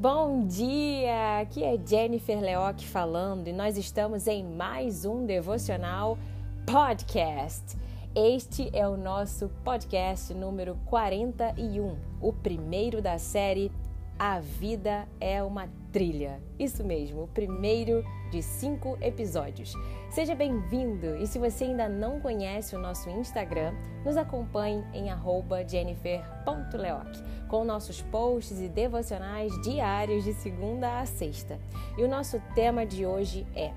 Bom dia! Aqui é Jennifer Leoc falando e nós estamos em mais um devocional podcast. Este é o nosso podcast número 41, o primeiro da série A Vida é uma Trilha. Isso mesmo, o primeiro de cinco episódios. Seja bem-vindo e se você ainda não conhece o nosso Instagram, nos acompanhe em jennifer.leoc com nossos posts e devocionais diários de segunda a sexta. E o nosso tema de hoje é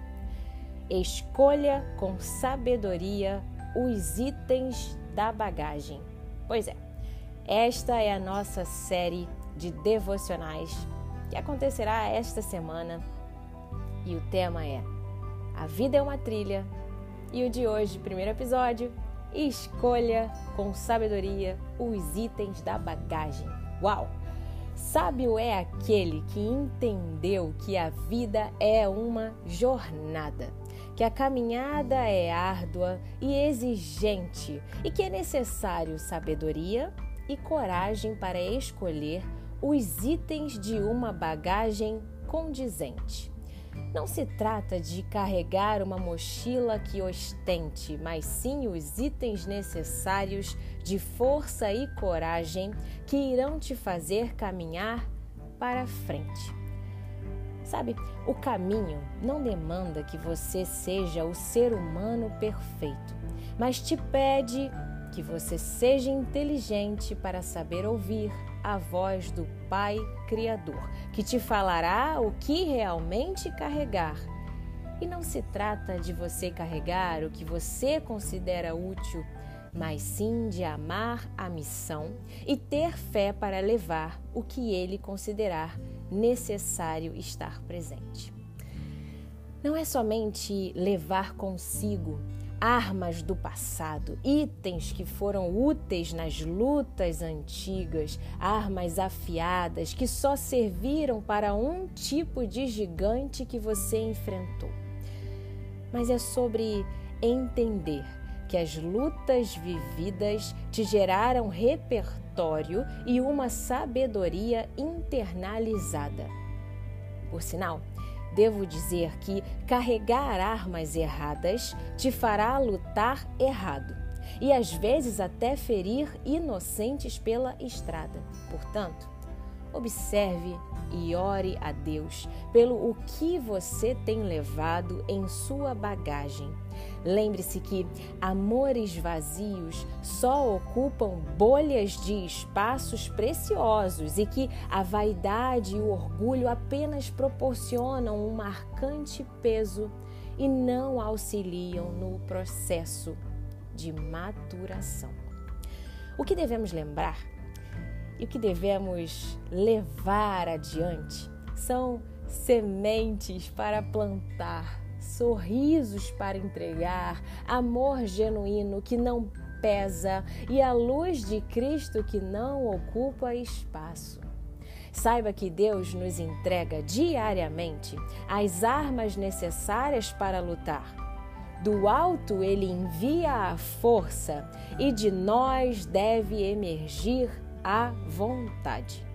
Escolha com sabedoria os itens da bagagem. Pois é, esta é a nossa série de devocionais que acontecerá esta semana e o tema é A Vida é uma Trilha. E o de hoje, primeiro episódio, Escolha com sabedoria os itens da bagagem. Uau! Sábio é aquele que entendeu que a vida é uma jornada, que a caminhada é árdua e exigente e que é necessário sabedoria e coragem para escolher os itens de uma bagagem condizente. Não se trata de carregar uma mochila que ostente, mas sim os itens necessários de força e coragem que irão te fazer caminhar para frente. Sabe, o caminho não demanda que você seja o ser humano perfeito, mas te pede que você seja inteligente para saber ouvir a voz do Pai Criador, que te falará o que realmente carregar. E não se trata de você carregar o que você considera útil, mas sim de amar a missão e ter fé para levar o que ele considerar necessário estar presente. Não é somente levar consigo armas do passado, itens que foram úteis nas lutas antigas, armas afiadas que só serviram para um tipo de gigante que você enfrentou. Mas é sobre entender que as lutas vividas te geraram repertório e uma sabedoria internalizada. Por sinal, Devo dizer que carregar armas erradas te fará lutar errado e às vezes até ferir inocentes pela estrada. Portanto, observe e ore a Deus pelo o que você tem levado em sua bagagem Lembre-se que amores vazios só ocupam bolhas de espaços preciosos e que a vaidade e o orgulho apenas proporcionam um marcante peso e não auxiliam no processo de maturação. O que devemos lembrar e o que devemos levar adiante são sementes para plantar sorrisos para entregar, amor genuíno que não pesa e a luz de Cristo que não ocupa espaço. Saiba que Deus nos entrega diariamente as armas necessárias para lutar. Do alto ele envia a força e de nós deve emergir a vontade.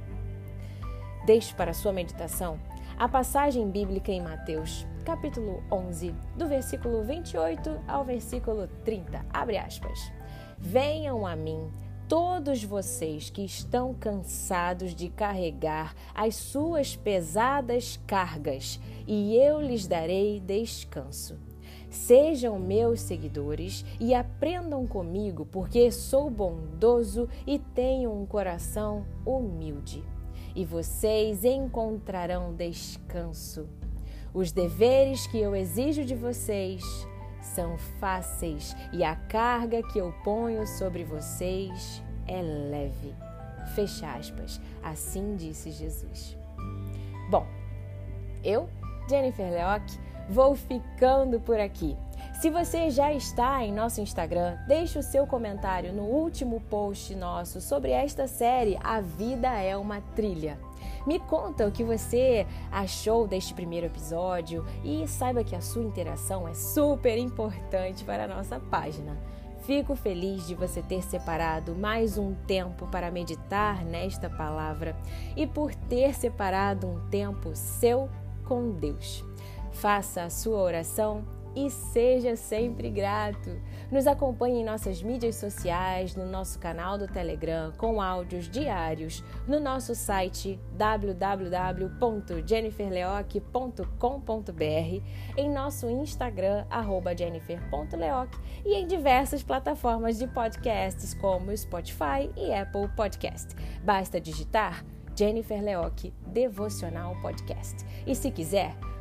Deixe para sua meditação a passagem bíblica em Mateus, capítulo 11, do versículo 28 ao versículo 30. Abre aspas. Venham a mim todos vocês que estão cansados de carregar as suas pesadas cargas, e eu lhes darei descanso. Sejam meus seguidores e aprendam comigo, porque sou bondoso e tenho um coração humilde e vocês encontrarão descanso. Os deveres que eu exijo de vocês são fáceis e a carga que eu ponho sobre vocês é leve. Fecha aspas. Assim disse Jesus. Bom, eu, Jennifer Leoc, vou ficando por aqui. Se você já está em nosso Instagram, deixe o seu comentário no último post nosso sobre esta série A Vida é uma Trilha. Me conta o que você achou deste primeiro episódio e saiba que a sua interação é super importante para a nossa página. Fico feliz de você ter separado mais um tempo para meditar nesta palavra e por ter separado um tempo seu com Deus. Faça a sua oração e seja sempre grato. Nos acompanhe em nossas mídias sociais, no nosso canal do Telegram com áudios diários, no nosso site www.jenniferleoc.com.br, em nosso Instagram @jennifer.leoc e em diversas plataformas de podcasts como Spotify e Apple Podcast. Basta digitar Jennifer Leoc Devocional Podcast. E se quiser,